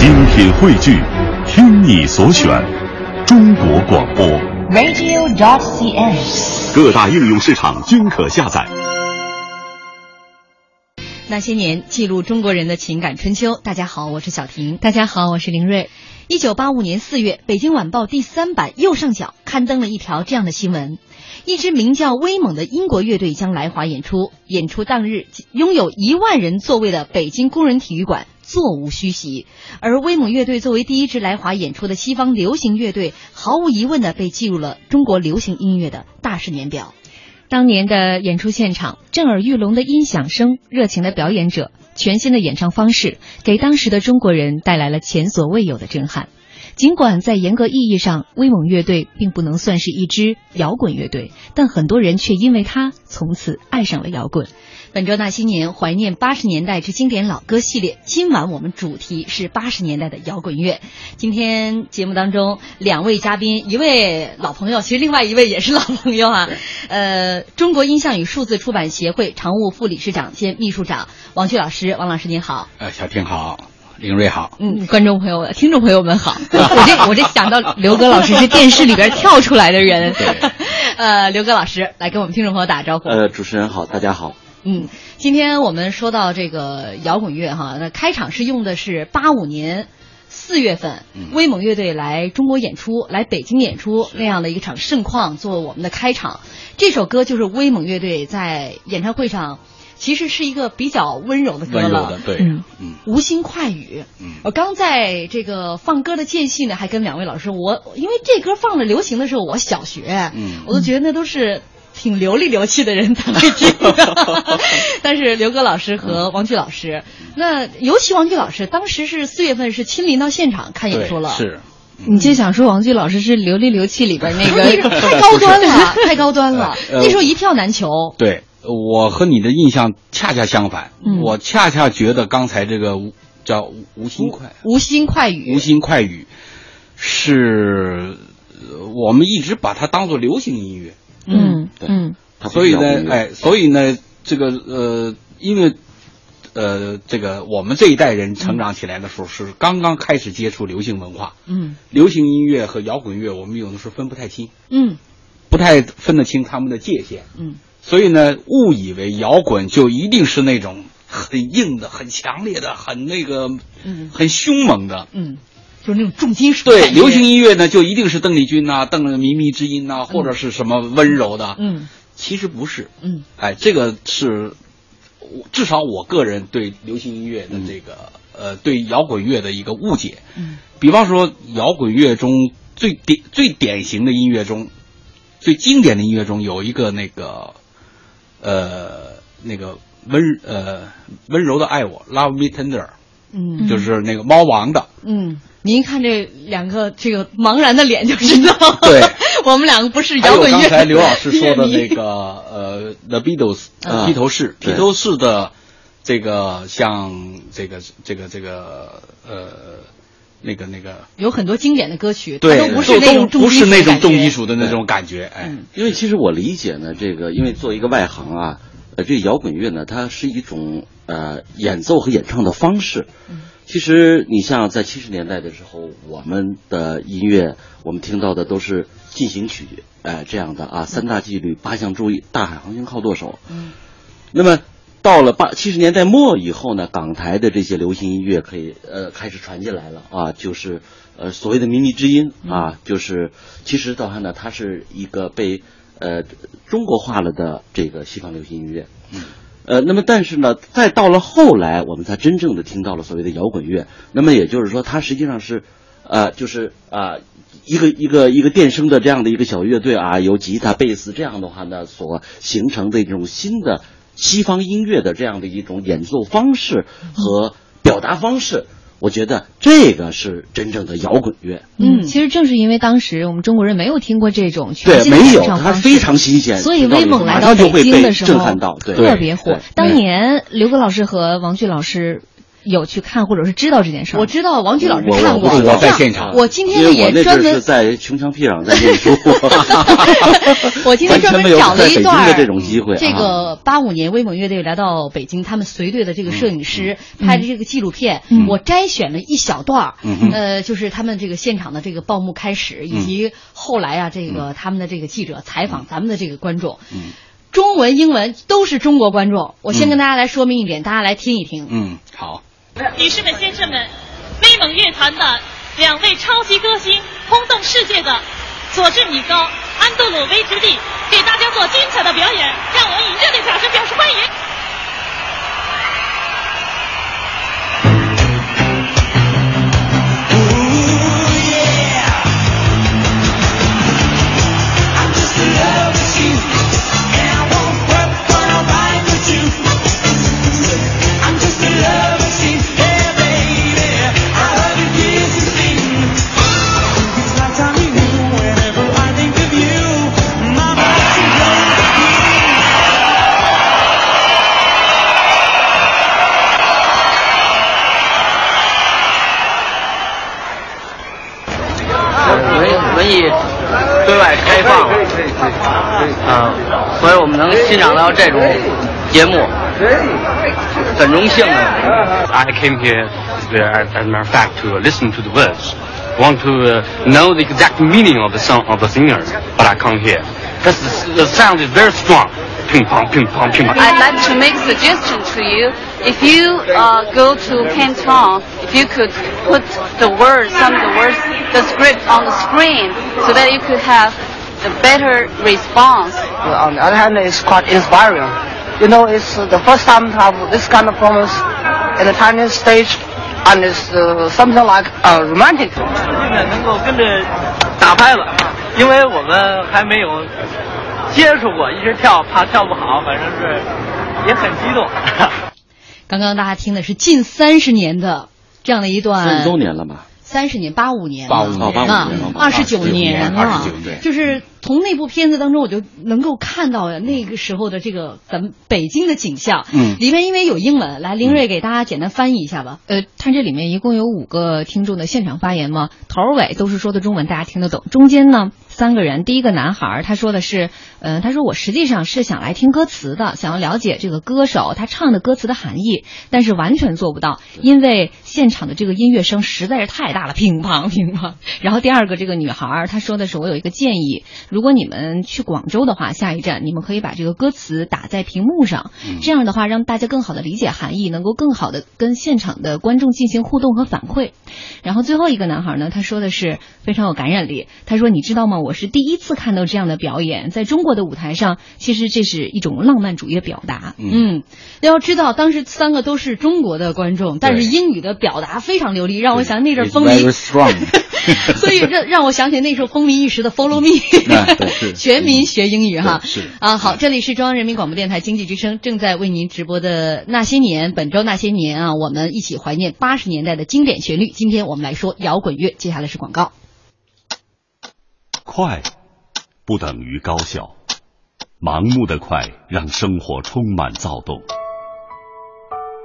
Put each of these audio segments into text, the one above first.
精品汇聚，听你所选，中国广播。radio.dot.cn，。各大应用市场均可下载。那些年，记录中国人的情感春秋。大家好，我是小婷。大家好，我是林瑞。一九八五年四月，《北京晚报》第三版右上角刊登了一条这样的新闻：一支名叫威猛的英国乐队将来华演出。演出当日，拥有一万人座位的北京工人体育馆座无虚席。而威猛乐队作为第一支来华演出的西方流行乐队，毫无疑问的被记入了中国流行音乐的大事年表。当年的演出现场，震耳欲聋的音响声，热情的表演者，全新的演唱方式，给当时的中国人带来了前所未有的震撼。尽管在严格意义上，威猛乐队并不能算是一支摇滚乐队，但很多人却因为他从此爱上了摇滚。本周那些年怀念八十年代之经典老歌系列，今晚我们主题是八十年代的摇滚乐。今天节目当中两位嘉宾，一位老朋友，其实另外一位也是老朋友啊。呃，中国音像与数字出版协会常务副理事长兼秘书长王旭老师，王老师您好。呃，小婷好，林瑞好。嗯，观众朋友们、听众朋友们好。我这我这想到刘哥老师是电视里边跳出来的人。呃，刘哥老师来跟我们听众朋友打个招呼。呃，主持人好，大家好。嗯，今天我们说到这个摇滚乐哈，那开场是用的是八五年四月份，威猛乐队来中国演出，来北京演出那样的一场盛况做我们的开场。这首歌就是威猛乐队在演唱会上，其实是一个比较温柔的歌了。对，嗯。嗯。无心快语。嗯。我刚在这个放歌的间隙呢，还跟两位老师，我因为这歌放的流行的时候，我小学，嗯。我都觉得那都是挺流里流气的人才会听的。但是刘哥老师和王菊老师，那尤其王菊老师，当时是四月份是亲临到现场看演出了，对是。你就想说王菊老师是流里流气里边那个 太高端了，太高端了，呃那时候一票难求。对，我和你的印象恰恰相反。嗯。我恰恰觉得刚才这个叫无无心快无心快语，无心快语。是呃我们一直把它当做流行音乐，嗯对。嗯。所以呢，哎，所以呢，这个呃，因为呃，这个我们这一代人成长起来的时候是刚刚开始接触流行文化，嗯。流行音乐和摇滚乐，我们有的时候分不太清，嗯。不太分得清他们的界限。嗯所以呢，误以为摇滚就一定是那种很硬的、很强烈的、很那个、嗯很凶猛的。嗯，就是那种重金属对，流行音乐呢，就一定是邓丽君呐、邓靡靡之音呐、或者是什么温柔的。嗯其实不是。嗯哎，这个是我至少我个人对流行音乐的这个、呃，对摇滚乐的一个误解。嗯比方说，摇滚乐中最典最典型的音乐中，最经典的音乐中有一个那个，呃，那个温呃温柔的爱我，Love Me Tender，嗯。就是那个猫王的。嗯，您看这两个这个茫然的脸就知道，对，我们两个不是摇滚乐。刚才刘老师说的那个，呃，The Beatles，嗯。披头士，披头士的这个像这个这个这个呃那个那个，有很多经典的歌曲，对，都不是那种重不是那种重金金属的那种感觉，哎，嗯因为其实我理解呢，这个因为做一个外行啊，呃，这个摇滚乐呢，它是一种呃演奏和演唱的方式。其实你像在七十年代的时候，我们的音乐，我们听到的都是进行曲，哎、这样的啊，三大纪律、八项注意、大海航行靠舵手。嗯。那么到了八七十年代末以后呢，港台的这些流行音乐可以呃开始传进来了啊，就是呃所谓的靡靡之音啊，就是其实的话呢，它是一个被呃中国化了的这个西方流行音乐。呃，那么但是呢，再到了后来，我们才真正的听到了所谓的摇滚乐。那么也就是说，它实际上是，呃，就是啊、一个一个一个电声的这样的一个小乐队啊，由吉他、贝斯这样的话呢，所形成的一种新的西方音乐的这样的一种演奏方式和表达方式。我觉得这个是真正的摇滚乐。嗯其实正是因为当时我们中国人没有听过这种全对，新的没有，它非常新鲜，所以威猛来到北京的时候，震撼到，对，特别火。当年刘格老师和王俊老师有去看或者是知道这件事儿？我知道王菊老师看过，我我在现场。我今天也专门是在穷乡僻壤在念书，我今天专门找了一段的这种机会啊。这个八五年威猛乐队来到北京，他们随队的这个摄影师拍的这个纪录片，嗯。我摘选了一小段儿嗯呃，就是他们这个现场的这个报幕开始，以及后来啊，这个他们的这个记者采访咱们的这个观众。嗯。中文、英文都是中国观众。我先嗯。跟大家来说明一点，大家来听一听。嗯，好，女士们、先生们，威猛乐团的两位超级歌星，轰动世界的佐治米高、安德鲁威之地，给大家做精彩的表演，让我们以热烈掌声表示欢迎。《啊，所以我们能欣赏到这种节目，很荣幸的。 I came here, uh, as a matter of fact, to listen to the words. Want to uh, know the exact meaning of the song of the singer, but I can't hear. Because the, the sound is very strong. Ping pong, ping pong, ping pong. I'd like to make a suggestion to you. If you uh, go to Canton, if you could put the words, some of the words, the script on the screen, so that you could have a better response. on the other hand, it's quite inspiring. You know, it's uh, the first time to have this kind of performance in the Chinese stage, and it's uh, something like uh, romantic. 现在能够跟着打拍子，因为我们还没有接触过，一直跳怕跳不好，反正是也很激动。刚刚大家听的是近三十年的这样的一段，三十周年了吧？三十年，八五年了，85年哦85啊年，二十九年了29对，就是从那部片子当中，我就能够看到那个时候的这个咱们北京的景象。嗯里面因为有英文，来林瑞给大家简单翻译一下吧。呃，它这里面一共有五个听众的现场发言嘛，头儿尾都是说的中文，大家听得懂。中间呢，三个人，第一个男孩儿他说的是，呃，他说我实际上是想来听歌词的，想要了解这个歌手他唱的歌词的含义，但是完全做不到，因为现场的这个音乐声实在是太大了，乒乓乒乓。然后第二个这个女孩儿她说的是，我有一个建议，如果你们去广州的话，下一站你们可以把这个歌词打在屏幕上，这样的话让大家更好的理解含义，能够更好的跟现场的观众进行互动和反馈。然后最后一个男孩呢，他说的是非常有感染力。他说：“你知道吗？我是第一次看到这样的表演，在中国的舞台上，其实这是一种浪漫主义的表达。嗯，要知道当时三个都是中国的观众，但是英语的表达非常流利，让我想那阵风靡。所以让让我想起那时候风靡一时的《Follow Me 全民学英语哈。是。啊，好，这里是中央人民广播电台经济之声正在为您直播的《那些年》，本周《那些年》啊，我们一起怀念八十年代的经典旋律。今天我们来说摇滚乐，接下来是广告。快不等于高效，盲目的快让生活充满躁动。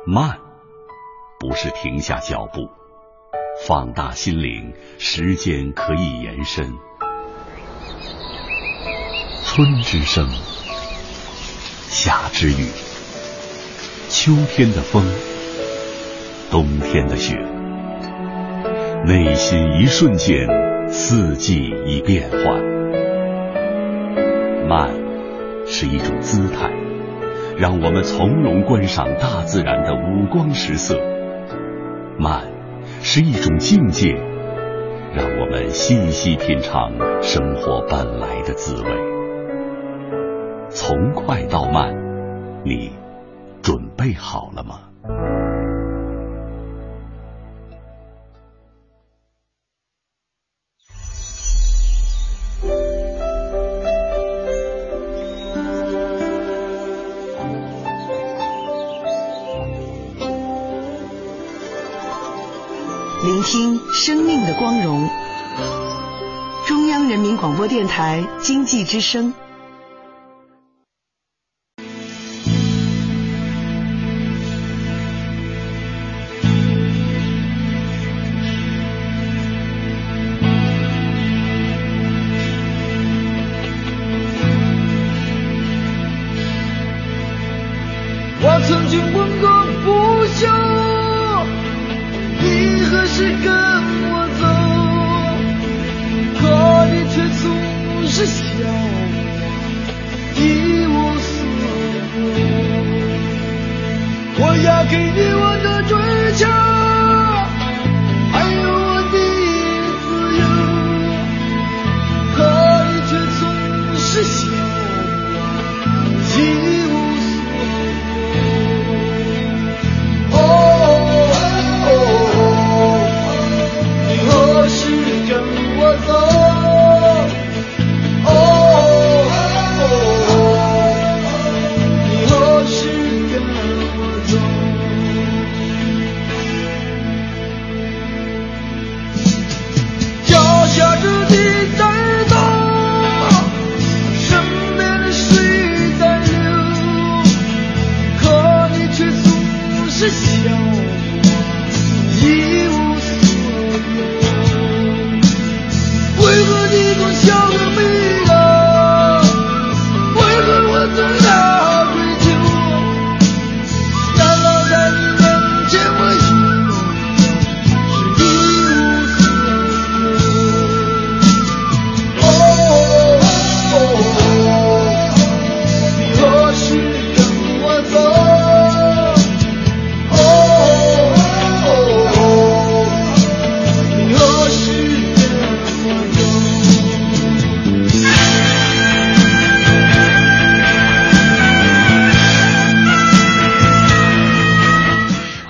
慢不是停下脚步，放大心灵，时间可以延伸。春之声，夏之雨，秋天的风，冬天的雪，内心一瞬间，四季已变换。慢是一种姿态，让我们从容观赏大自然的五光十色；慢是一种境界，让我们细细品尝生活本来的滋味。从快到慢，你准备好了吗？电台经济之声。我要给你我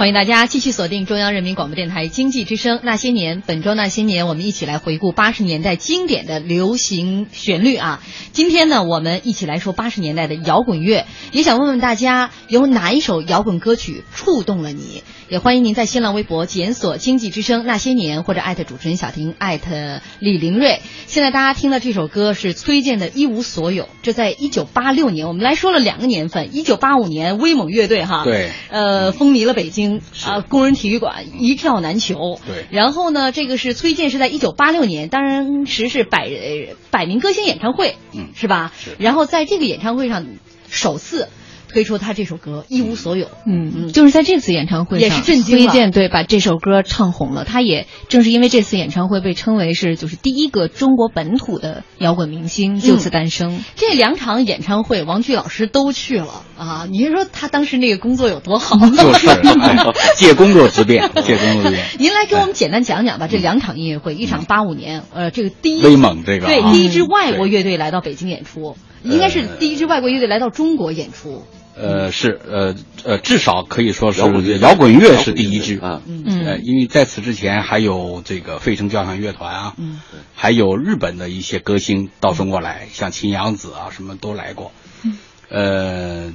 欢迎大家继续锁定中央人民广播电台经济之声《那些年》，本周《那些年》，我们一起来回顾八十年代经典的流行旋律啊。今天呢，我们一起来说八十年代的摇滚乐，也想问问大家，有哪一首摇滚歌曲触动了你？也欢迎您在新浪微博检索“经济之声那些年”或者艾特主持人小婷，艾特李玲瑞。现在大家听到这首歌是崔健的《一无所有》，这在一九八六年，我们来说了两个年份，一九八五年威猛乐队哈，对，呃，风靡了北京啊、工人体育馆一票难求。对然后呢，这个是崔健是在一九八六年，当时是百呃百名歌星演唱会，嗯，是吧？是然后在这个演唱会上首次推出他这首歌《一无所有》。嗯嗯，就是在这次演唱会上，也是震惊了崔健对把这首歌唱红了。他也正是因为这次演唱会被称为是就是第一个中国本土的摇滚明星，就此诞生。这两场演唱会，王剧老师都去了啊！你是说他当时那个工作有多好？就是 哎借工作之便，借工作之便。您来给我们简单讲讲吧，这两场音乐会，一场八五年，呃，这个第一威猛这个对啊第一支外国乐队来到北京演出，应该是第一支外国乐队来到中国演出。呃，是呃呃，至少可以说是摇滚乐是第一支。啊，嗯。呃，因为在此之前还有这个费城交响乐团啊，嗯，还有日本的一些歌星到中国来，像秦阳子啊，什么都来过。嗯，呃，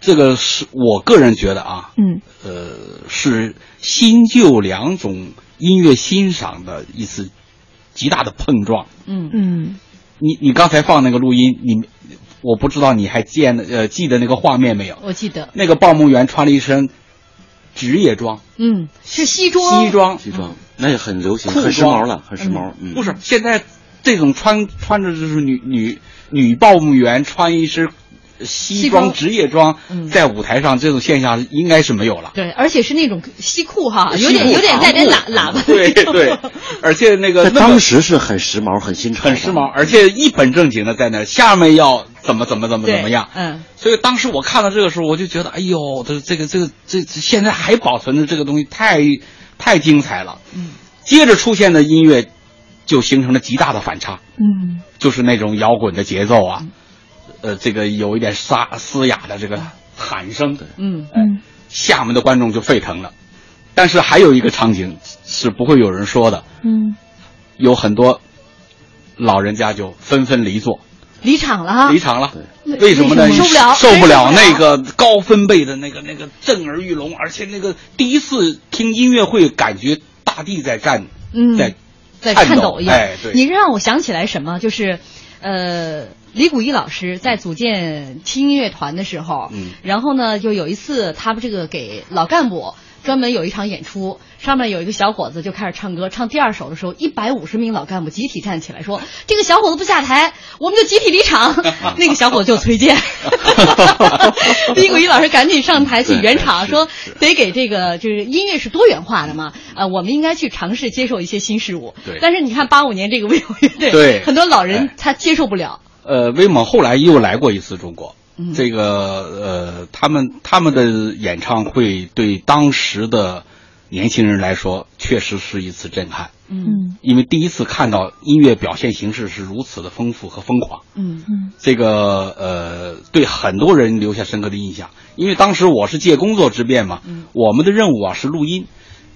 这个是我个人觉得啊，嗯，呃，是新旧两种音乐欣赏的一次极大的碰撞。嗯。嗯，你你刚才放那个录音，你我不知道你还见呃记得那个画面没有？我记得，那个报幕员穿了一身职业装，嗯，是西装，西装，西装，那也很流行，很时髦了，很时髦。嗯，不是现在这种穿穿着就是女女女报幕员穿一身西西装装职业装嗯，在舞台上这种现象应该是没有了。对，而且是那种西裤哈，有点有点带点喇喇叭。对对，而且那个当时是很时髦、很新潮，很时髦，而且一本正经的在那，下面要怎么怎么怎么怎么样。嗯，所以当时我看到这个时候，我就觉得，哎呦，这这个这个这这现在还保存着这个东西，太太精彩了。嗯，接着出现的音乐就形成了极大的反差，嗯就是那种摇滚的节奏啊，呃，这个有一点沙嘶哑的这个喊声，嗯嗯厦门的观众就沸腾了。但是还有一个场景是不会有人说的，嗯，有很多老人家就纷纷离座，离场了哈，离场了。为为什么呢？受不了受不了那个高分贝的那个那个震耳欲聋，而且那个第一次听音乐会，感觉大地在颤，嗯在在颤颤抖一样。哎，对，你让我想起来什么？就是，呃，李谷一老师在组建轻音乐团的时候，嗯。然后呢，就有一次他们这个给老干部专门有一场演出，上面有一个小伙子就开始唱歌，唱第二首的时候，一百五十名老干部集体站起来说：“这个小伙子不下台，我们就集体离场。”那个小伙子就崔健，李谷一老师赶紧上台去圆场，说得给这个就是音乐是多元化的嘛，呃，我们应该去尝试接受一些新事物。对但是你看八五年这个威猛乐队，对很多老人他接受不了。呃，威猛后来又来过一次中国，嗯。这个呃，他们他们的演唱会对当时的年轻人来说，确实是一次震撼。嗯。因为第一次看到音乐表现形式是如此的丰富和疯狂，嗯嗯。这个呃，对很多人留下深刻的印象。因为当时我是借工作之便嘛，嗯。我们的任务啊是录音，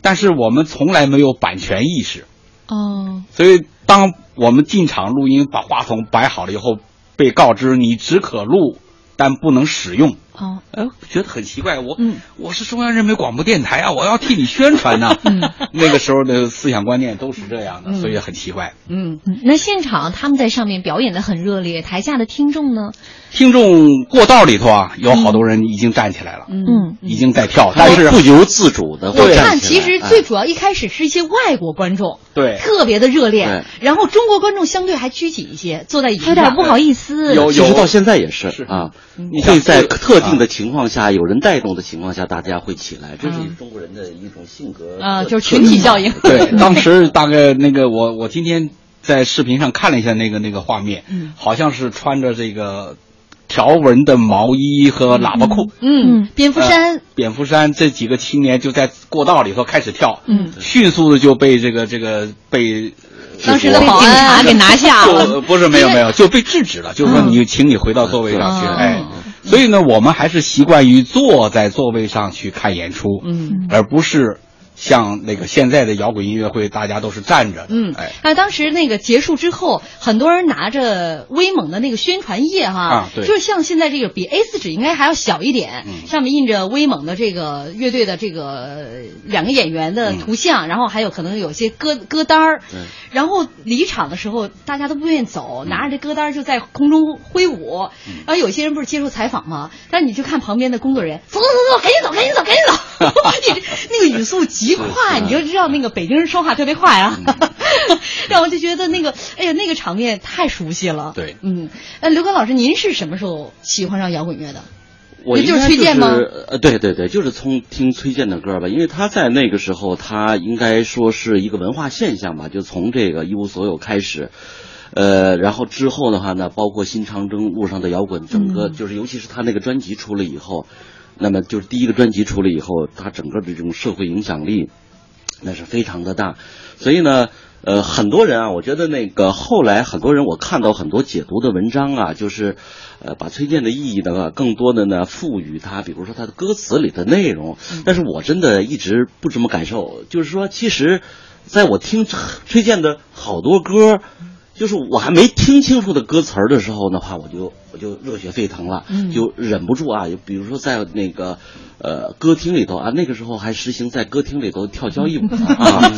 但是我们从来没有版权意识，哦。所以当我们进场录音，把话筒摆好了以后，被告知你只可录，但不能使用。哦，哎，觉得很奇怪，我、嗯。我是中央人民广播电台啊，我要替你宣传呢、那个时候的思想观念都是这样的，嗯。所以很奇怪。嗯嗯。那现场他们在上面表演的很热烈，台下的听众呢？听众过道里头啊，有好多人已经站起来了，嗯，已经在跳，但是不由自主的我看会站起来。其实最主要一开始是一些外国观众，对。特别的热烈，然后中国观众相对还拘谨一些，坐在椅子上，有点不好意思。有其实到现在也是啊，会在特定的情况下，有人带动的情况下，大家会起来，这是中国人的一种性格啊，就是群体效应。对，当时大概那个我我今天在视频上看了一下那个那个画面，嗯。好像是穿着这个条纹的毛衣和喇叭裤，嗯，蝙蝠衫。呃，蝙蝠衫这几个青年就在过道里头开始跳，嗯，迅速的就被这个这个被。当时的保安警察给拿下了。就不是没有没有就被制止了，就是说你请你回到座位上去，嗯。哎，所以呢，我们还是习惯于坐在座位上去看演出，嗯，而不是像那个现在的摇滚音乐会，大家都是站着的，嗯，哎，哎，当时那个结束之后，很多人拿着威猛的那个宣传页哈，啊对。就是像现在这个比 A 四纸应该还要小一点，嗯。上面印着威猛的这个乐队的这个呃两个演员的图像，然后还有可能有些歌歌单儿，然后离场的时候大家都不愿意走，拿着这歌单儿就在空中挥舞，然后有些人不是接受采访吗？但你就看旁边的工作人员，走走走走，赶紧走，赶紧走，赶紧走，你这 那个语速极快，你就知道那个北京人说话特别快啊，让我就觉得那个，哎呀，那个场面太熟悉了。对，嗯，哎，刘刚老师，您是什么时候喜欢上摇滚乐的？我就是我应该崔健吗是呃，对对对，就是从听崔健的歌吧，因为他在那个时候，他应该说是一个文化现象吧，就从这个一无所有开始。呃，然后之后的话呢，包括新长征路上的摇滚，整个嗯。就是，尤其是他那个专辑出了以后，那么就是第一个专辑出来以后，他整个的这种社会影响力，那是非常的大。所以呢，呃，很多人啊，我觉得那个后来很多人我看到很多解读的文章啊，就是，呃，把崔健的意义呢，更多的呢赋予他，比如说他的歌词里的内容。但是我真的一直不这么感受，就是说，其实，在我听崔健的好多歌。就是我还没听清楚的歌词儿的时候的话，我就我就热血沸腾了，嗯就忍不住啊，比如说在那个呃歌厅里头啊，那个时候还实行在歌厅里头跳交谊舞呢 啊，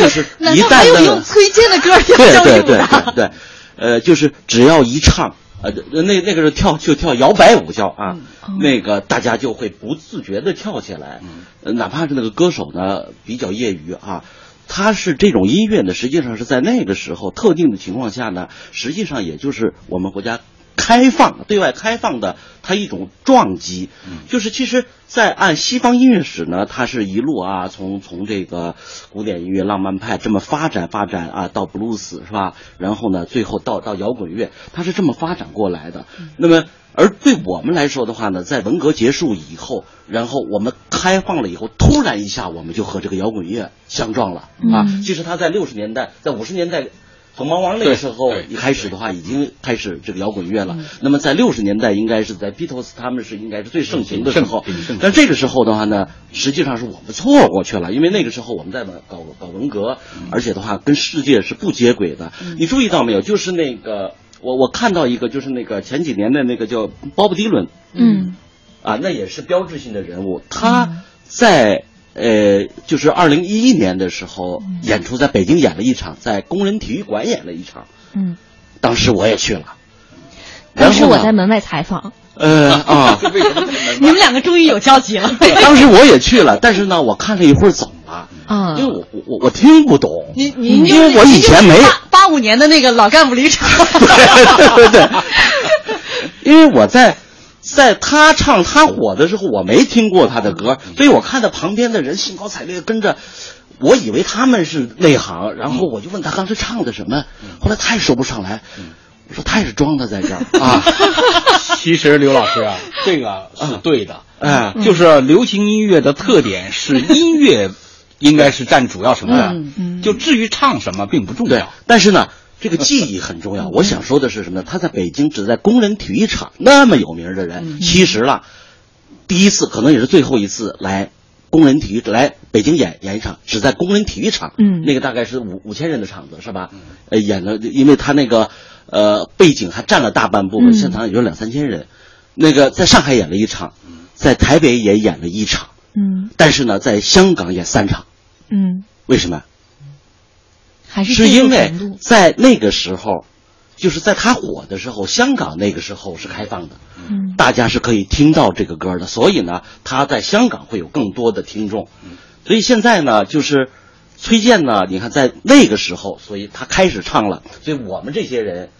就是 一旦有用崔健的歌跳对交谊对对？对对，呃，就是只要一唱，呃，那那个时候跳就跳摇摆舞叫啊，那个大家就会不自觉的跳起来，呃哪怕是那个歌手呢比较业余啊。它是这种音乐呢，实际上是在那个时候特定的情况下呢，实际上也就是我们国家开放对外开放的它一种撞击，就是其实，在按西方音乐史呢，它是一路啊，从从这个古典音乐、浪漫派这么发展发展啊，到布鲁斯是吧？然后呢，最后到到摇滚乐，它是这么发展过来的。那么，而对我们来说的话呢，在文革结束以后，然后我们开放了以后，突然一下我们就和这个摇滚乐相撞了啊！嗯其实它在六十年代，在五十年代。从猫王那个时候一开始的话，已经开始这个摇滚乐了。那么在六十年代，应该是在 Beatles 他们是应该是最盛行的时候。但这个时候的话呢，实际上是我们错过去了，因为那个时候我们在搞搞文革，而且的话跟世界是不接轨的。你注意到没有？就是那个我我看到一个，就是那个前几年的那个叫鲍勃迪伦，嗯啊，那也是标志性的人物。他在呃，就是二零一一年的时候演出，在北京演了一场，在工人体育馆演了一场。嗯，当时我也去了。当时我在门外采访，呃啊，你们两个终于有交集了。当时我也去了，但是呢，我看了一会儿走了，啊因为我我我我听不懂，你你因为我以前没八五年的那个老干部离场。对 对对，因为我在在他唱他火的时候，我没听过他的歌，所以我看到旁边的人兴高采烈跟着。我以为他们是内行，然后我就问他当时唱的什么，后来他也说不上来。我说他也是装的在这儿啊。其实刘老师啊，这个是对的，哎 就是流行音乐的特点是音乐应该是占主要成分，嗯就至于唱什么并不重要。，但是呢，这个记忆很重要。我想说的是什么呢？他在北京只在工人体育场那么有名的人，其实了，第一次可能也是最后一次来工人体育来北京演演一场，只在工人体育场，嗯那个大概是五五千人的场子是吧？呃，演了，因为他那个呃背景还占了大半部分，嗯现场也就两三千人。那个在上海演了一场，在台北也演了一场，嗯但是呢，在香港演三场，嗯，为什么？还是是因为在那个时候，就是在他火的时候，香港那个时候是开放的，嗯大家是可以听到这个歌的，所以呢，他在香港会有更多的听众。所以现在呢，就是崔健呢，你看在那个时候，所以他开始唱了，所以我们这些人。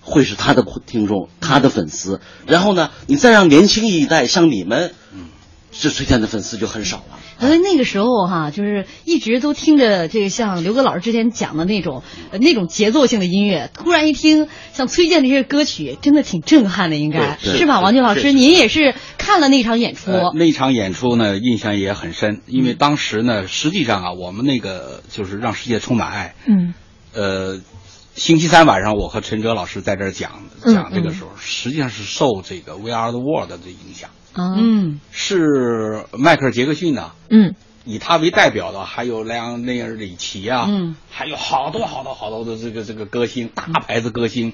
会是他的听众，他的粉丝。然后呢，你再让年轻一代像你们，是崔健的粉丝就很少了。所以那个时候哈，就是一直都听着这个像刘哥老师之前讲的那种呃那种节奏性的音乐，突然一听像崔健的这些歌曲，真的挺震撼的，应该是吧？王军老师，您也是看了那场演出，呃，那场演出呢，印象也很深，因为当时呢，实际上啊，我们那个就是让世界充满爱，嗯呃，星期三晚上我和陈哲老师在这儿讲嗯讲这个时候，实际上是受这个《We Are the World》的影响，嗯。是迈克尔·杰克逊呐、嗯。以他为代表的还有莱昂内尔里奇啊，嗯。还有好多好多好多的这个这个歌星，大牌子歌星，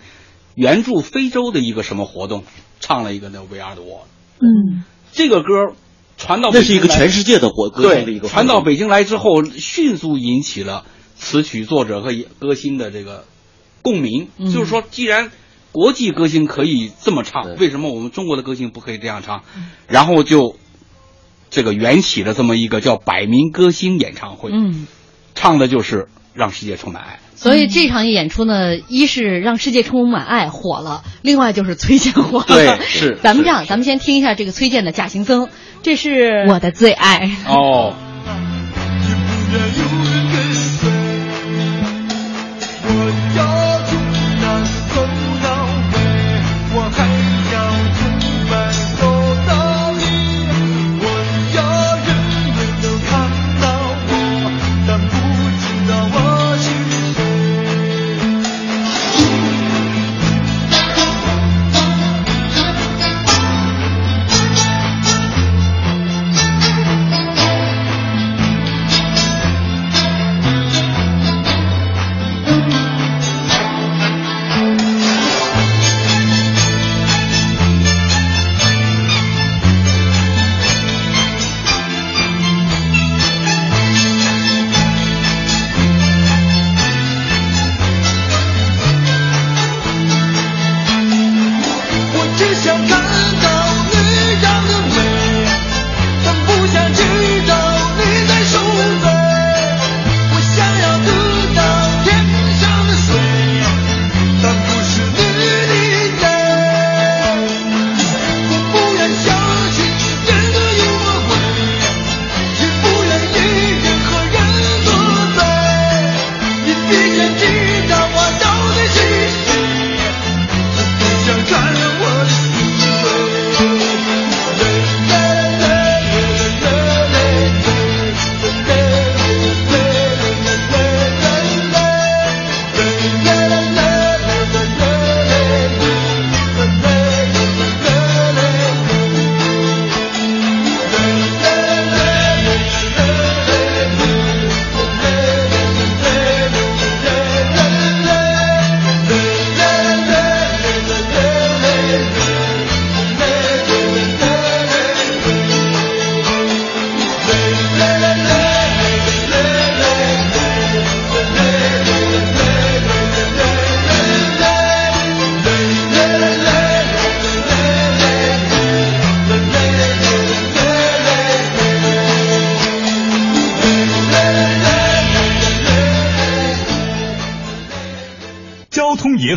援助非洲的一个什么活动，唱了一个那《We Are the World》。嗯。这个歌传到那是一个全世界的活歌星的一个对，传到北京来之后，迅速引起了词曲作者和歌星的这个共鸣。嗯。就是说，既然国际歌星可以这么唱，为什么我们中国的歌星不可以这样唱？然后就这个缘起了这么一个叫百名歌星演唱会，嗯。唱的就是让世界充满爱。所以这场演出呢，一是让世界充满爱火了，另外就是崔健火了。对 是咱们这样，咱们先听一下这个崔健的《假行僧》，这是我的最爱。哦，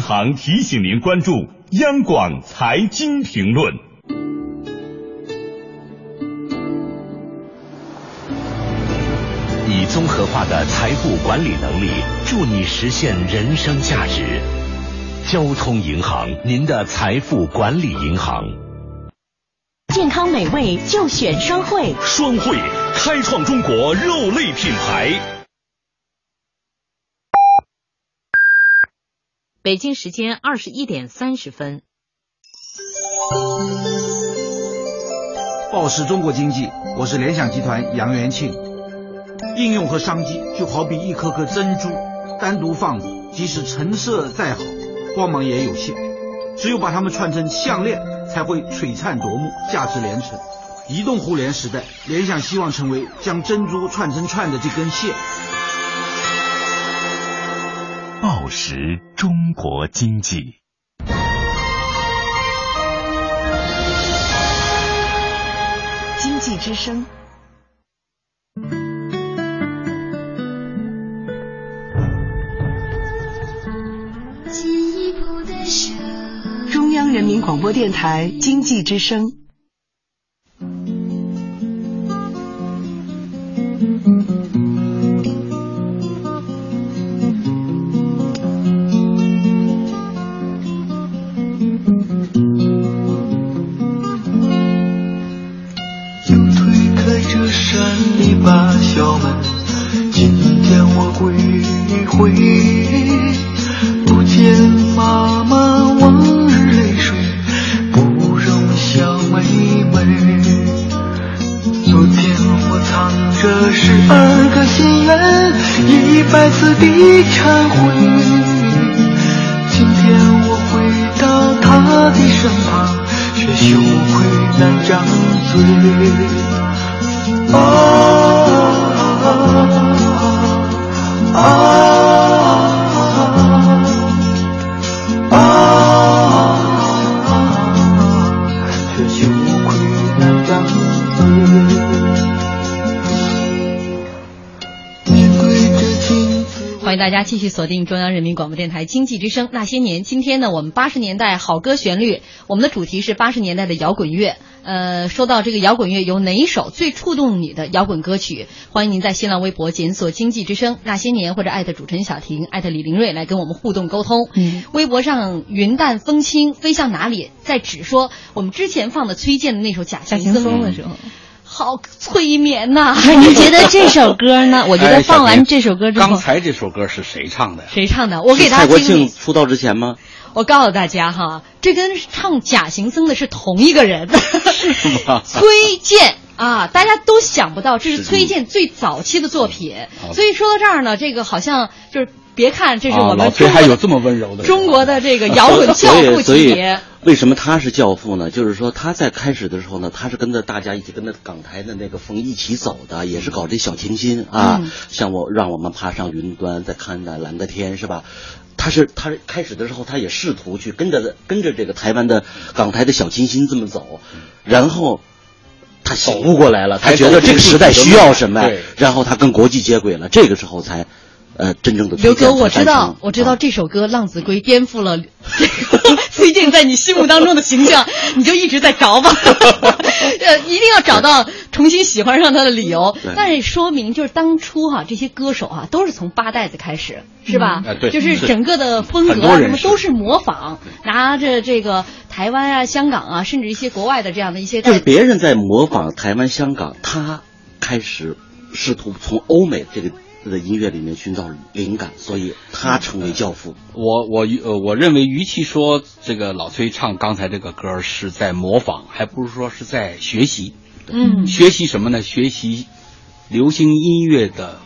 行提醒您关注央广财经评论。以综合化的财富管理能力，助你实现人生价值。交通银行，您的财富管理银行。健康美味就选双汇，双汇开创中国肉类品牌。北京时间二十一点三十分。报时中国经济，我是联想集团杨元庆。应用和商机就好比一颗颗珍珠，单独放着，即使成色再好，光芒也有限。只有把它们串成项链，才会璀璨夺目，价值连城。移动互联时代，联想希望成为将珍珠串成串的这根线。报时中国经济，经济之声。中央人民广播电台经济之声。回，不见妈妈往日泪水，不容小妹妹。昨天我藏着十二个心愿，一百次的忏悔。今天我回到她的身旁，却羞愧难张嘴。啊欢迎大家继续锁定中央人民广播电台经济之声那些年。今天呢，我们八十年代好歌旋律，我们的主题是八十年代的摇滚乐。呃，说到这个摇滚乐，有哪一首最触动你的摇滚歌曲？欢迎您在新浪微博检索“经济之声那些年”或者艾特主持人小婷、艾特李林瑞来跟我们互动沟通。嗯，微博上云淡风轻飞向哪里，在只说我们之前放的崔健的那首《假假行僧》的时候，好催眠呐、那您觉得这首歌呢？我觉得哎放完这首歌之后，刚才这首歌是谁唱的呀？谁唱的？我给大家听听。庆出道之前吗？我告诉大家哈，这跟唱假行僧的是同一个人，是吗？崔健啊，大家都想不到这是崔健最早期的作品。所以说到这儿呢，这个好像就是别看这是啊我们老崔中国的还有这么温柔的中国的这个摇滚 教父级别。为什么他是教父呢？就是说他在开始的时候呢，他是跟着大家一起跟着港台的那个风一起走的，也是搞这小清新啊，嗯像我让我们爬上云端，再看那蓝的天，是吧？他是他开始的时候，他也试图去跟着跟着这个台湾的港台的小清新这么走，然后他醒悟过来了，他觉得这个时代需要什么呀？然后他跟国际接轨了，这个时候才呃真正的刘哥，我知道我知道这首歌《浪子归》颠覆了这个 崔健在你心目当中的形象，你就一直在找吧，呃，一定要找到重新喜欢上他的理由对。但是说明就是当初哈、这些歌手哈、都是从八代子开始，是吧？嗯哎对就是是整个的风格啊什么都是模仿，拿着这个台湾啊、香港啊，甚至一些国外的这样的一些就是别人在模仿台湾、香港，他开始试图从欧美这个的音乐里面寻找灵感，所以他成为教父。我我呃，我认为，与其说这个老崔唱刚才这个歌是在模仿，还不如说是在学习。嗯学习什么呢？学习流行音乐的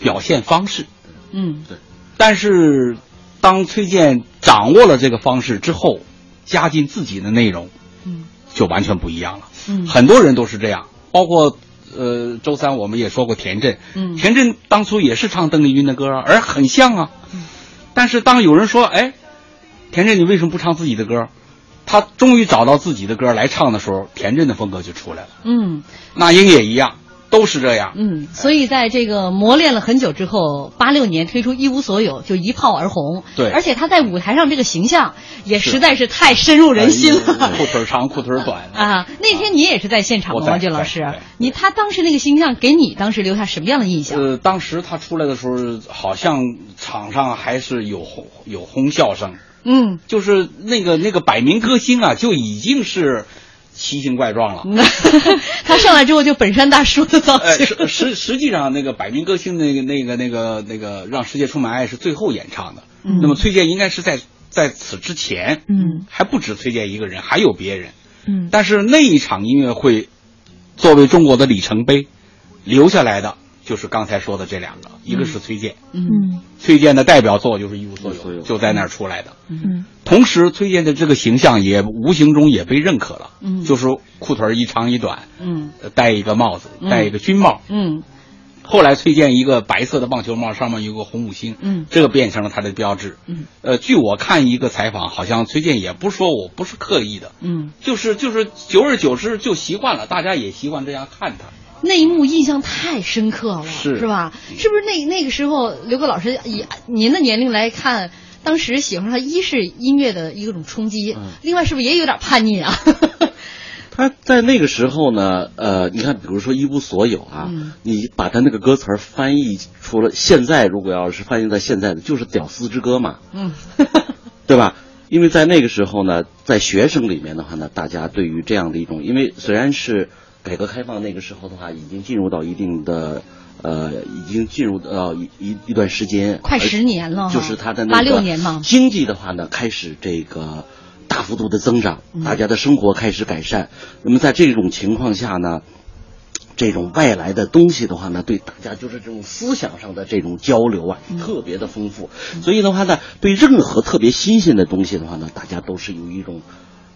表现方式。嗯对但是，当崔健掌握了这个方式之后，加进自己的内容，嗯，就完全不一样了。嗯很多人都是这样，包括呃，周三我们也说过田震，嗯田震当初也是唱邓丽君的歌啊，而很像啊。嗯但是当有人说，哎，田震你为什么不唱自己的歌？他终于找到自己的歌来唱的时候，田震的风格就出来了。嗯那英也一样，都是这样。嗯，所以在这个磨练了很久之后，八六年推出《一无所有》，就一炮而红。对而且他在舞台上这个形象也实在是太深入人心了。哎裤腿长，裤腿短。啊，那天你也是在现场王俊老师，你他当时那个形象给你当时留下什么样的印象？呃，当时他出来的时候，好像场上还是有哄有哄笑声，嗯，就是那个那个百名歌星啊，就已经是奇形怪状了。他上来之后就本山大叔的造呃，型。实实实际上，那个百名歌星那个那个那个那个让世界充满爱是最后演唱的。嗯那么崔健应该是在在此之前，嗯，还不止崔健一个人，还有别人。嗯，但是那一场音乐会，作为中国的里程碑，留下来的就是刚才说的这两个，一个是崔健，嗯崔健的代表作就是《一无所有》，就在那儿出来的。嗯同时，崔健的这个形象也无形中也被认可了，嗯就是裤腿儿一长一短，嗯呃戴一个帽子，嗯戴一个军帽。嗯后来崔健一个白色的棒球帽，上面有个红五星，嗯这个变成了他的标志。嗯呃，据我看一个采访，好像崔健也不是说我不是刻意的，嗯，就是就是久而久之就习惯了，大家也习惯这样看他。那一幕印象太深刻了，是是吧？是不是那那个时候，刘哥老师以您的年龄来看，当时喜欢上一是音乐的一种冲击，嗯另外是不是也有点叛逆啊？他在那个时候呢，呃，你看，比如说一无所有啊，嗯你把他那个歌词儿翻译出了，现在如果要是翻译在现在的，就是屌丝之歌嘛，嗯 对吧？因为在那个时候呢，在学生里面的话呢，大家对于这样的一种，因为虽然是改革开放那个时候的话，已经进入到一定的。呃，已经进入到一一一段时间，快十年了就是他的那个86年嘛经济的话呢，开始这个大幅度的增长，嗯大家的生活开始改善。那么在这种情况下呢，这种外来的东西的话呢，对大家就是这种思想上的这种交流啊，嗯特别的丰富。所以的话呢，对任何特别新鲜的东西的话呢，大家都是有一种。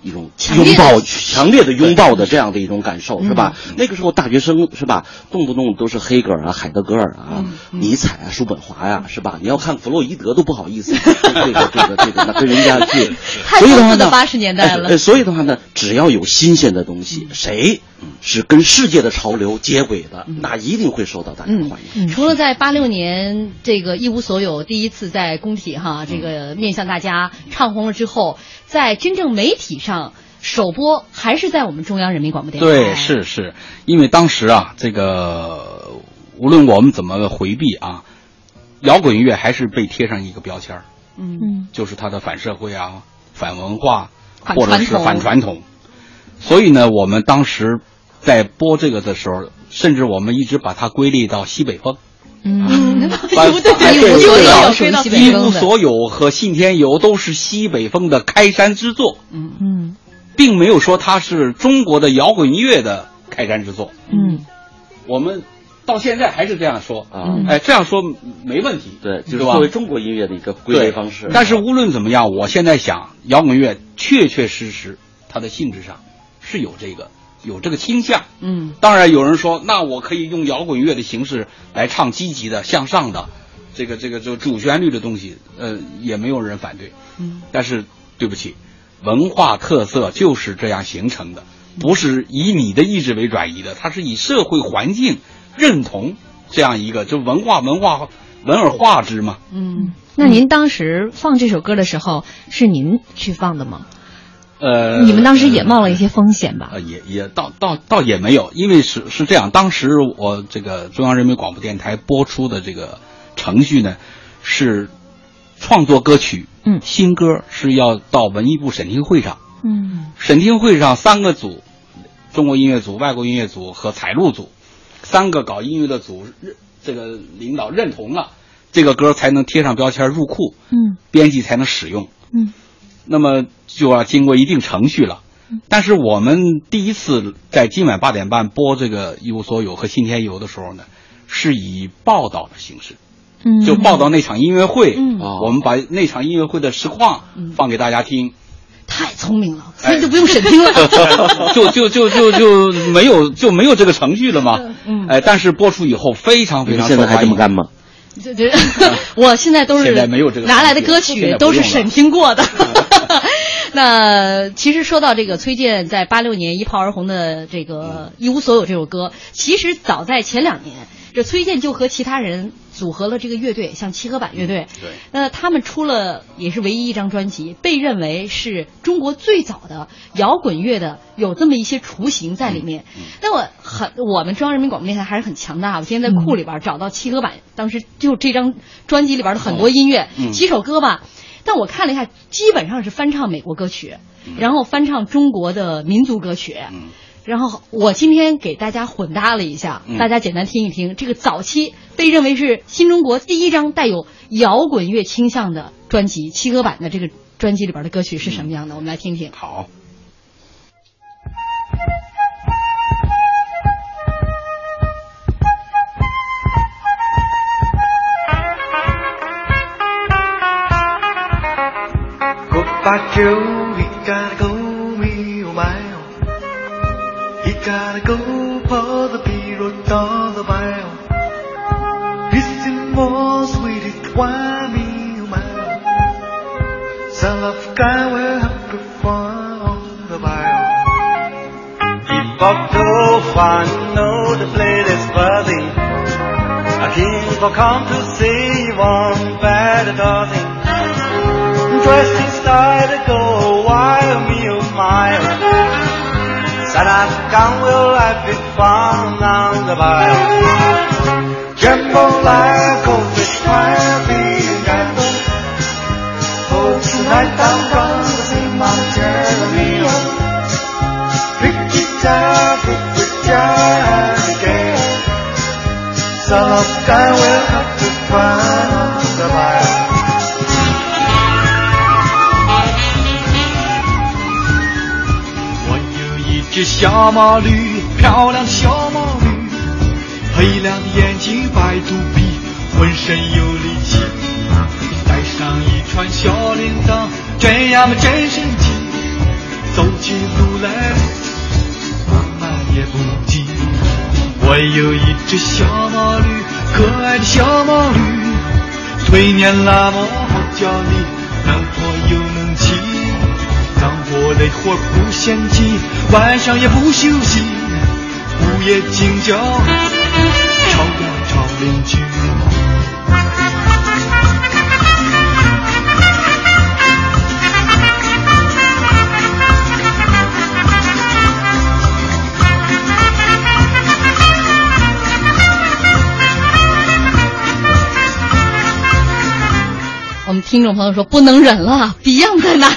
一种拥抱，强烈的拥抱的这样的一种感受，嗯是吧？那个时候大学生是吧，动不动都是黑格尔啊、海德格尔啊、嗯尼采啊、叔本华呀、是吧？你要看弗洛伊德都不好意思，这个这个这个，那跟人家去。太所以的话呢，丰富的80年代了所以的话呢，只要有新鲜的东西，谁是跟世界的潮流接轨的，那一定会受到大家欢迎。除了在八六年这个一无所有第一次在工体哈这个面向大家唱红了之后，在真正媒体上首播还是在我们中央人民广播电台。对，是是，因为当时啊，这个无论我们怎么回避啊，摇滚乐还是被贴上一个标签儿嗯就是它的反社会啊、反文化，或者是反传统。所以呢，我们当时在播这个的时候，甚至我们一直把它归类到西北风。嗯，一无所有一。无所有和信天游都是西北风的开山之作，嗯。嗯并没有说它是中国的摇滚音乐的开山之作。嗯。我们到现在还是这样说。啊。哎，这样说没问题，对，就是作为中国音乐的一个归类方式。但是无论怎么样，我现在想，摇滚乐确确实实它的性质上是有这个有这个倾向。嗯当然有人说，那我可以用摇滚乐的形式来唱积极的、向上的，这个这个这个主旋律的东西，呃，也没有人反对。嗯，但是对不起，文化特色就是这样形成的，不是以你的意志为转移的，它是以社会环境认同这样一个，就文化文化文而化之嘛。嗯，那您当时放这首歌的时候，是您去放的吗？呃，你们当时也冒了一些风险吧？呃，也也倒倒倒也没有，因为是是这样，当时我这个中央人民广播电台播出的这个程序呢，是创作歌曲，嗯，新歌是要到文艺部审听会上，嗯审听会上三个组，中国音乐组、外国音乐组和采录组，三个搞音乐的组认这个领导认同了，这个歌才能贴上标签入库，嗯编辑才能使用。嗯，那么就要经过一定程序了。但是我们第一次在今晚八点半播这个《一无所有》和《信天游》的时候呢，是以报道的形式，嗯就报道那场音乐会。嗯我们把那场音乐会的实况放给大家听。太聪明了，所以就不用审听了。就就就就就没有就没有这个程序了嘛。嗯哎，但是播出以后非常非常现在还。这么干吗？这这，我现在都是现在没有这个拿来的歌曲都是审听过的。那其实说到这个崔健在八六年一炮而红的这个《一无所有》这首歌，其实早在前两年，这崔健就和其他人组合了这个乐队，像七合板乐队。对。那他们出了也是唯一一张专辑，被认为是中国最早的摇滚乐的有这么一些雏形在里面。那我很，我们中央人民广播电台还是很强大。我今天在库里边找到七合板，当时就这张专辑里边的很多音乐，嗯几首歌吧。但我看了一下，基本上是翻唱美国歌曲，然后翻唱中国的民族歌曲。然后我今天给大家混搭了一下，嗯大家简单听一听这个早期被认为是新中国第一张带有摇滚乐倾向的专辑《七哥版》的这个专辑里边的歌曲是什么样的，我们来听听。好。I he gotta go me a mile. He gotta go 벌어 비로 This is more sweetest why me oh my oh 사랑과 on the 떠나봐요 Keep I know the plate is buzzing I king for come to see one better dozen Dressed try to go while me a mile. San Ancan will I be fun on the mile. Jumbo like goldfish, fire being gamble. Oh, tonight I'm gonna sing my Jeremy. Big guitar, big guitar, again. Some guy will 小毛驴，漂亮的小毛驴，黑亮的眼睛，白肚皮，浑身有力气，带上一串小铃铛，这样嘛真神奇。走起路来，慢慢也不急。我有一只小毛驴，可爱的小毛驴，腿年那么好叫你，能活又能骑。干活累活不嫌弃，晚上也不休息，午夜惊叫，吵呀吵邻居。听众朋友说不能忍了，Beyond 在哪里？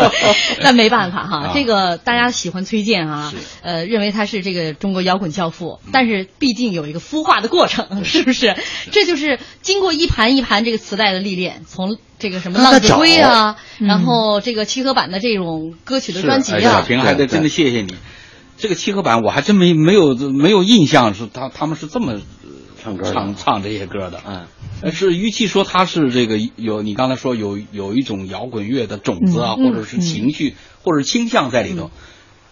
那没办法哈，啊。这个大家喜欢崔健啊，呃，认为他是这个中国摇滚教父，但是毕竟有一个孵化的过程，是。不是？这就是经过一盘一盘这个磁带的历练，从这个什么浪子归啊，然后这个七合版的这种歌曲的专辑哎小啊，平还得真的谢谢你。这个七合版我还真没没有没有印象是他他们是这么唱歌唱唱这些歌的。嗯，呃是与其说他是这个有你刚才说有有一种摇滚乐的种子啊，嗯或者是情绪、或者倾向在里头，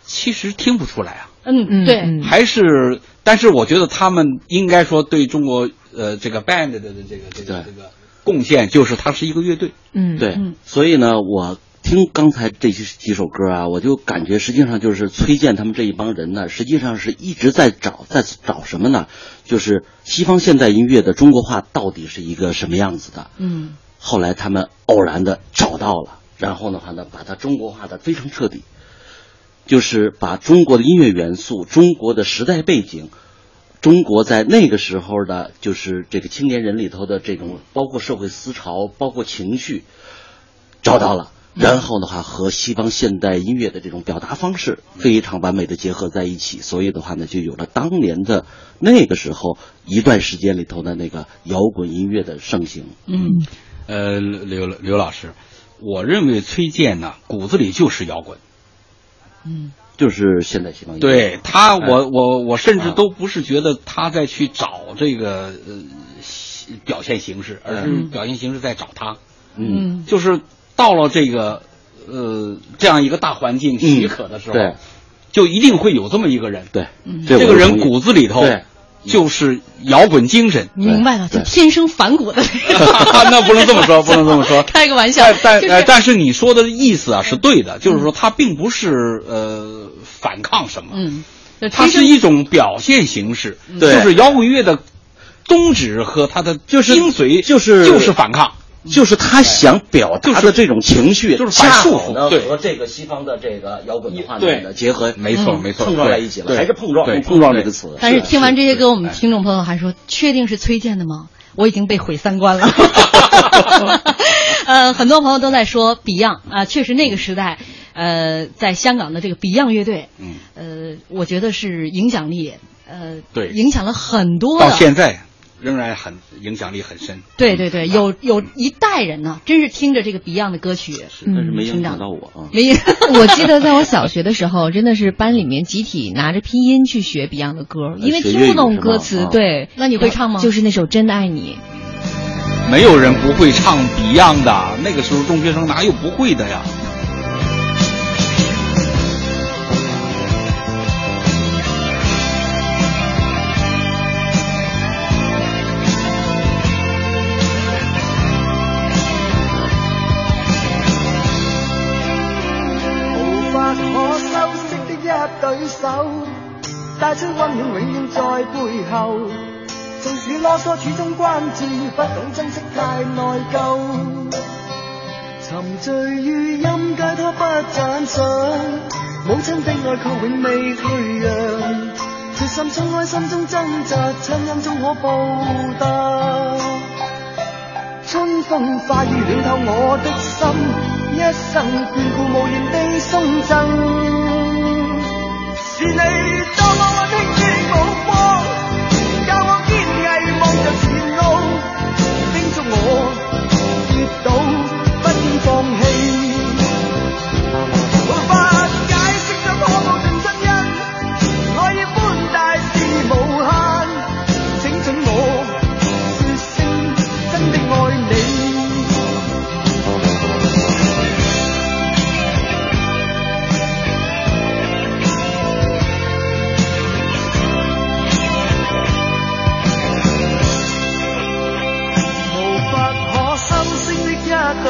其实听不出来啊。嗯，对，还是，但是我觉得他们应该说对中国呃这个 band 的这个这个这个贡献，就是它是一个乐队。嗯对，所以呢，我听刚才这些几首歌啊，我就感觉实际上就是崔健他们这一帮人呢，实际上是一直在找，在找什么呢？就是西方现代音乐的中国化到底是一个什么样子的？嗯后来他们偶然的找到了，然后的话呢，把它中国化的非常彻底，就是把中国的音乐元素、中国的时代背景、中国在那个时候的，就是这个青年人里头的这种，包括社会思潮、包括情绪，找到了。然后的话，和西方现代音乐的这种表达方式非常完美的结合在一起，所以的话呢，就有了当年的那个时候一段时间里头的那个摇滚音乐的盛行。嗯，呃，刘刘老师，我认为崔健呢骨子里就是摇滚。嗯，就是现代西方音乐。对他，哎我我我甚至都不是觉得他在去找这个呃表现形式，而是嗯表现形式在找他。嗯，就是到了这个呃这样一个大环境许可的时候，对就一定会有这么一个人。对，嗯这个人骨子里头对就是摇滚精神。明白了，就天生反骨的。那不能这么说，不能这么说，开个玩笑。但但但是你说的意思啊是对的，就是说他并不是呃反抗什么，嗯，它是一种表现形式，就是摇滚乐的宗旨和它的就是精髓就是就是反抗。就是他想表达的这种情绪，就是反束缚，对，和这个西方的这个摇滚文化的结合，没错没错，碰撞在一起了，还是碰撞，碰撞这个词。但是听完这些歌，我们听众朋友还说，确定是崔健的吗？我已经被毁三观了。呃，很多朋友都在说 Beyond 啊，确实那个时代，呃，在香港的这个 Beyond 乐队，嗯，呃，我觉得是影响力，呃，对，影响了很多。到现在。仍然很影响力很深。对对对，有有一代人呢，真是听着这个 Beyond 的歌曲，但是没影响到我啊。没，我记得在我小学的时候，真的是班里面集体拿着拼音去学 Beyond 的歌，因为听不懂歌词。对，那你会唱吗？就是那首《真的爱你》。没有人不会唱 Beyond 的，那个时候中学生哪有不会的呀？出温暖，永远在背后。纵使啰嗦，始终关注，不懂珍惜，太内疚。沉醉于音阶，他不赞赏。母亲的爱却永未退让。决心冲开心中挣扎，亲恩终可报答。春风化雨暖透我的心，一生眷顾无言地送赠。是你多么温馨的目光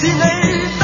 是你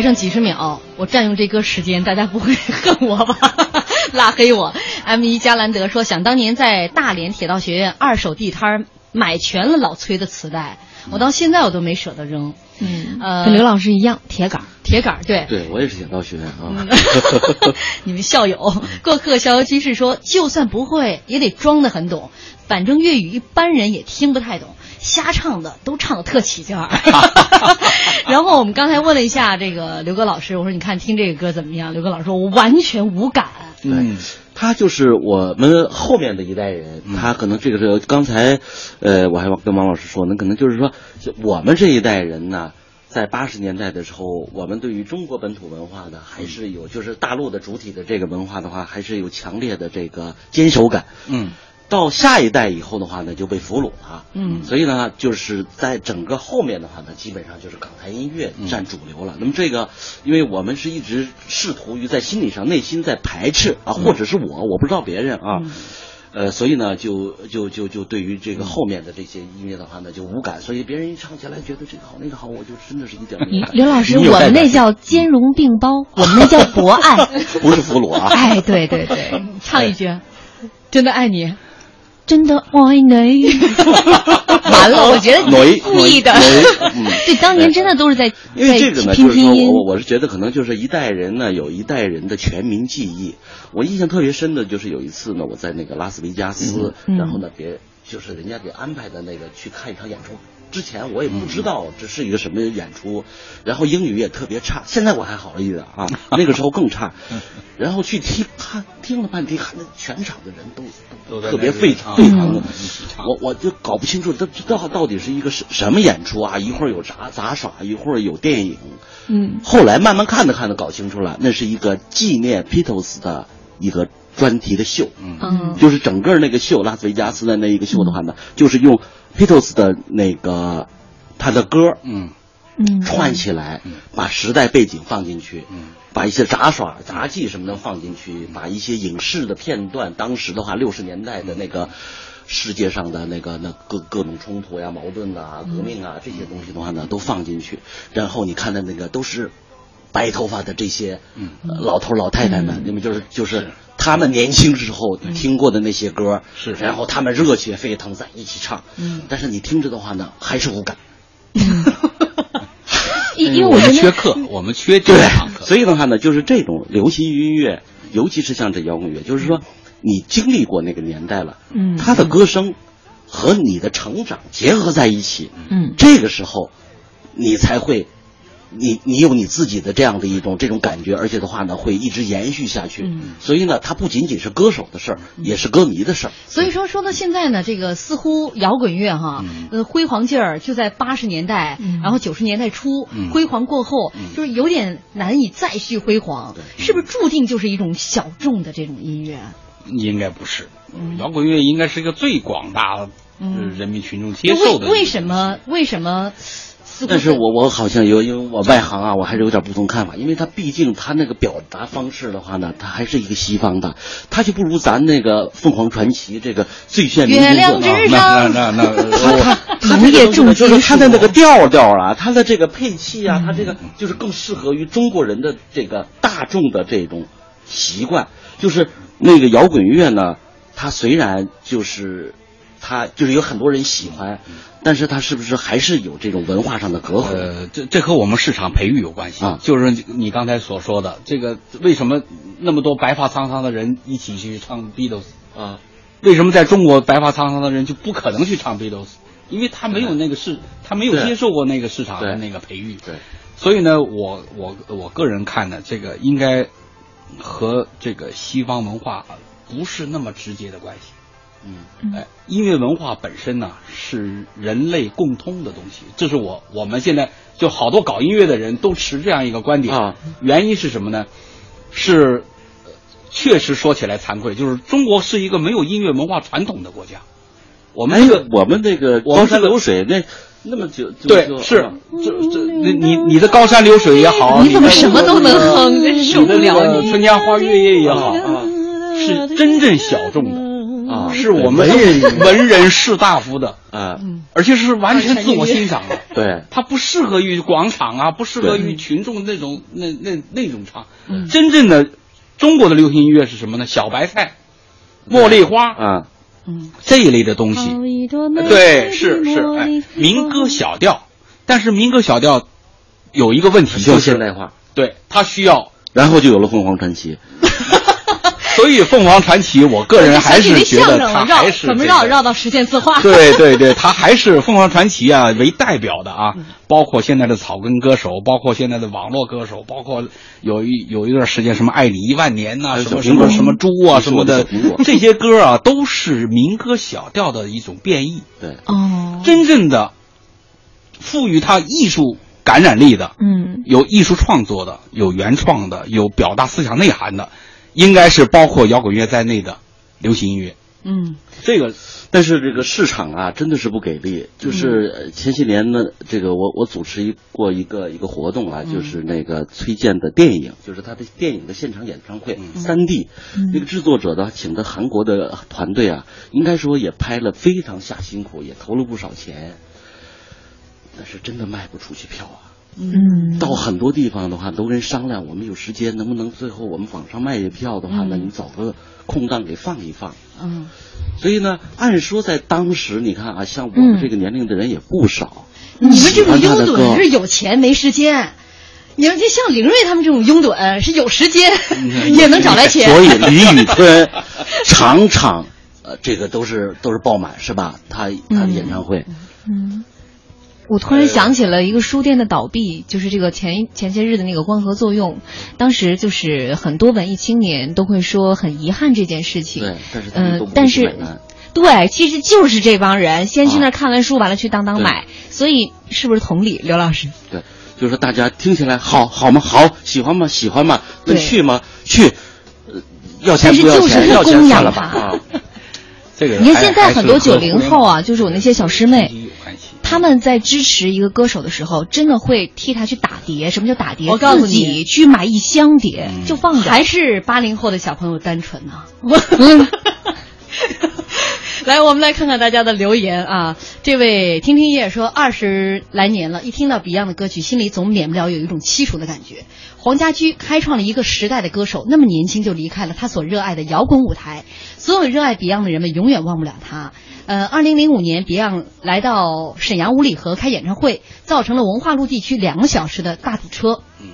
还剩几十秒，我占用这歌时间，大家不会 恨我吧？拉黑我。M 一加兰德说，想当年在大连铁道学院二手地摊买全了老崔的磁带，我到现在我都没舍得扔。嗯，呃，跟刘老师一样，铁杆。铁杆儿对。对我也是铁道学院啊。你们校友过客逍遥居士说，就算不会，也得装得很懂，反正粤语一般人也听不太懂，瞎唱的都唱的特起劲儿。然后我们刚才问了一下这个刘哥老师，我说你看听这个歌怎么样？刘哥老师说，我完全无感。对，他就是我们后面的一代人，他可能这个是刚才，呃，我还跟王老师说呢，可能就是说，我们这一代人呢。在八十年代的时候，我们对于中国本土文化呢还是有，就是大陆的主体的这个文化的话，还是有强烈的这个坚守感。嗯，到下一代以后的话呢，就被俘虏了。嗯，所以呢，就是在整个后面的话呢，基本上就是港台音乐占主流了。那么这个，因为我们是一直试图于在心理上、内心在排斥啊，或者是我，我不知道别人啊。呃，所以呢，就就就就对于这个后面的这些音乐的话呢，就无感。所以别人一唱起来觉得这个好那个好，我就真的是一点没感。刘老师，我们那叫兼容并包，我们那叫博爱，不是俘虏啊。哎，对对对，唱一句，真的爱你，真的爱你。完了，我觉得你故意的。对，当年真的都是在因为这个呢，拼就是说拼音。我我是觉得可能就是一代人呢有一代人的全民记忆。我印象特别深的就是有一次呢，我在那个拉斯维加斯，嗯然后呢别就是人家给安排的那个去看一场演出。之前我也不知道这是一个什么演出，然后英语也特别差。现在我还好了一点啊，那个时候更差。然后去听，看听了半天，看那全场的人都都特别沸腾，我我就搞不清楚这这到到底是一个什什么演出啊？一会儿有杂杂耍，一会儿有电影。嗯，后来慢慢看着看着搞清楚了，那是一个纪念 Beatles 的一个专题的秀。嗯就是整个那个秀，拉斯维加斯的那一个秀的话呢，就是用 Beatles 的那个他的歌，嗯。嗯。串起来，把时代背景放进去，嗯。把一些杂耍、杂技什么的放进去，把一些影视的片段，当时的话六十年代的那个世界上的那个那各各种冲突呀、矛盾啊、革命啊这些东西的话呢，都放进去，然后你看的那个都是白头发的这些嗯。老头老太太们，你们就是就是他们年轻时候听过的那些歌，是。然后他们热血沸腾在一起唱，嗯。但是你听着的话呢，还是无感。因因为我们缺课，我们缺这对堂课。所以的话呢，就是这种流行音乐，尤其是像这摇滚乐，就是说你经历过那个年代了，嗯。他的歌声和你的成长结合在一起，嗯。这个时候你才会。你你有你自己的这样的一种这种感觉，而且的话呢，会一直延续下去。嗯所以呢，它不仅仅是歌手的事儿，也是歌迷的事儿。所以说，说到现在呢，这个似乎摇滚乐哈，呃，辉煌劲儿就在八十年代，然后九十年代初，嗯辉煌过后，就是有点难以再续辉煌，是不是注定就是一种小众的这种音乐？应该不是，摇滚乐应该是一个最广大人民群众接受的。为为什么？为什么？似乎但是我我好像有，因为我外行啊，我还是有点不同看法，因为他毕竟他那个表达方式的话呢，他还是一个西方的，他就不如咱那个凤凰传奇这个最炫民族风啊亮之上那那那 他 他农业重就是他的那个调调啊，他的这个配器啊，他这个就是更适合于中国人的这个大众的这种习惯。就是那个摇滚乐呢，它虽然就是它就是有很多人喜欢，但是它是不是还是有这种文化上的隔阂？呃，这这和我们市场培育有关系啊就是你刚才所说的这个，为什么那么多白发苍苍的人一起去唱 Beatles 啊？为什么在中国白发苍苍的人就不可能去唱 Beatles？因为他没有那个市，他没有接受过那个市场的那个培育。对，所以呢，我我我个人看呢，这个应该和这个西方文化不是那么直接的关系。嗯，哎，音乐文化本身呢是人类共通的东西，这是我我们现在就好多搞音乐的人都持这样一个观点。啊，原因是什么呢？是呃确实说起来惭愧，就是中国是一个没有音乐文化传统的国家。我们哎这个我们那个高山流水那那么久，就对就是这这你你你的高山流水也好，你怎么什么都能哼真受不了你春江花月夜也好啊，是真正小众的。啊，是我们文人 文人士大夫的，嗯，而且是完全自我欣赏的。对，它不适合于广场啊，不适合于群众那种那那那种唱。嗯真正的中国的流行音乐是什么呢？小白菜、茉莉花啊，嗯，这一类的东西。对，是是，哎，民歌小调，但是民歌小调有一个问题，就是现代化。对他需要，然后就有了凤凰传奇。所以凤凰传奇，我个人还是觉得他还是、怎么绕绕到实现自画？对对对，他 还是凤凰传奇啊为代表的啊，包括现在的草根歌手，包括现在的网络歌手，包括有一有一段时间什么爱你一万年呐、什么什么什么猪啊什么的，这些歌啊都是民歌小调的一种变异。对，哦，真正的赋予它艺术感染力的，嗯，有艺术创作的，有原创的，有表达思想内涵的。应该是包括摇滚乐在内的流行音乐。嗯，这个，但是这个市场啊，真的是不给力。就是前些年呢，这个我我主持过一个一个活动啊，就是那个崔健的电影，就是他的电影的现场演唱会，三 D。那个制作者呢，请的韩国的团队啊，应该说也拍了非常下辛苦，也投了不少钱，但是真的卖不出去票啊。嗯，到很多地方的话，都跟商量，我们有时间能不能最后我们网上卖些票的话呢，你找个空档给放一放。嗯，所以呢，按说在当时，你看啊，像我们这个年龄的人也不少。你们这种拥趸是有钱没时间，你们就像凌睿他们这种拥趸是有时间也能找来钱。所以李宇春场场呃，这个都是都是爆满，是吧？他他的演唱会，嗯。我突然想起了一个书店的倒闭，就是这个前前些日的那个光合作用，当时就是很多文艺青年都会说很遗憾这件事情。对，但是嗯，但是对，其实就是这帮人先去那儿看完书，完了去当当买，所以是不是同理，刘老师？对，就是说大家听起来好好吗？好，喜欢吗？喜欢吗？能去吗？去，要钱不要钱？要钱算了吧啊。这个你看现在很多九零后啊，就是我那些小师妹。他们在支持一个歌手的时候，真的会替他去打碟。什么叫打碟？我告诉你，去买一箱碟、嗯、就放着。还是八零后的小朋友单纯呢、啊。来，我们来看看大家的留言啊。这位听听叶说，二十来年了，一听到 Beyond 的歌曲，心里总免不了有一种凄楚的感觉。黄家驹开创了一个时代的歌手，那么年轻就离开了他所热爱的摇滚舞台。所有热爱 Beyond 的人们永远忘不了他。呃，二零零五年，Beyond 来到沈阳五里河开演唱会，造成了文化路地区两个小时的大堵车。嗯，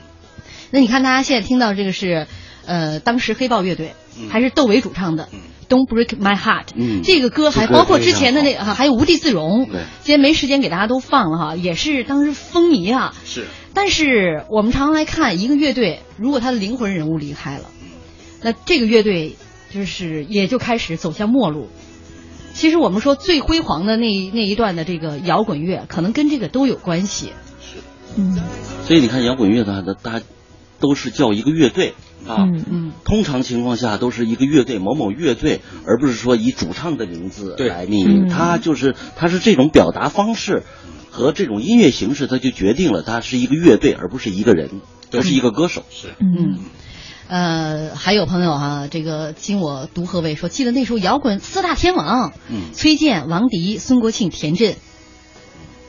那你看大家现在听到这个是，呃，当时黑豹乐队、嗯、还是窦唯主唱的。嗯 Don't break my heart，嗯，这个歌还包括之前的那哈、啊，还有无地自容。对，今天没时间给大家都放了哈，也是当时风靡啊。是。但是我们常常来看一个乐队，如果他的灵魂人物离开了，那这个乐队就是也就开始走向末路。其实我们说最辉煌的那一那一段的这个摇滚乐，可能跟这个都有关系。是。嗯。所以你看摇滚乐的，大家都是叫一个乐队。啊，嗯嗯，通常情况下都是一个乐队某某乐队，而不是说以主唱的名字来命名。它就是它是这种表达方式和这种音乐形式，它就决定了它是一个乐队，而不是一个人，不是一个歌手。是，嗯，呃，还有朋友哈、啊，这个经我读何为说，记得那时候摇滚四大天王，嗯，崔健、王迪、孙国庆、田震。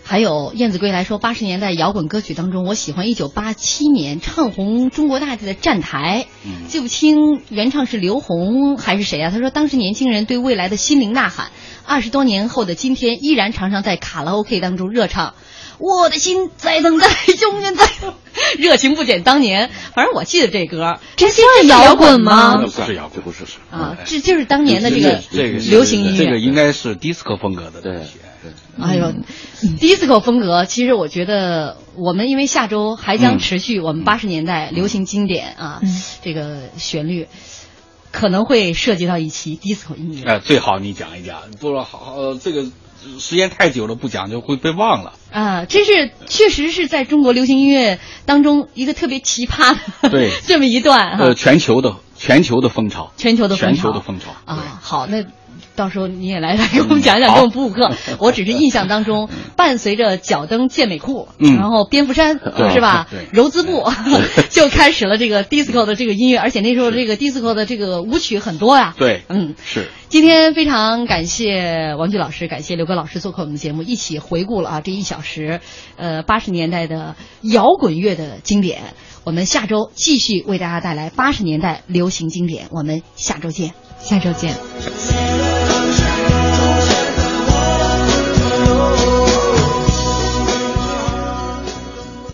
还有燕子归来说，八十年代摇滚歌曲当中，我喜欢一九八七年唱红中国大地的《站台》，嗯，记不清原唱是刘虹还是谁啊？他说，当时年轻人对未来的心灵呐喊，二十多年后的今天，依然常常在卡拉 OK 当中热唱。我的心在等待，永远在，热情不减当年。反正我记得这歌，这算摇滚吗？不是摇滚，不是是啊，这就是当年的这个这个流行音乐，这个应该是 disco 风格的对。哎呦，disco 风格，其实我觉得我们因为下周还将持续我们八十年代流行经典啊，这个旋律可能会涉及到一期 disco 音乐。哎，最好你讲一讲，不说好好这个。时间太久了，不讲就会被忘了啊！这是确实是在中国流行音乐当中一个特别奇葩的对 这么一段哈。呃，全球的全球的风潮，全球的全球的风潮啊！好，那到时候你也来来给我们讲讲，给我们补补课。我只是印象当中，伴随着脚蹬健美裤，嗯、然后蝙蝠衫是吧？柔姿步 就开始了这个 disco 的这个音乐，而且那时候这个 disco 的这个舞曲很多呀。对，嗯，是。今天非常感谢王菊老师，感谢刘哥老师做客我们的节目，一起回顾了啊这一小时，呃八十年代的摇滚乐的经典。我们下周继续为大家带来八十年代流行经典，我们下周见，下周见。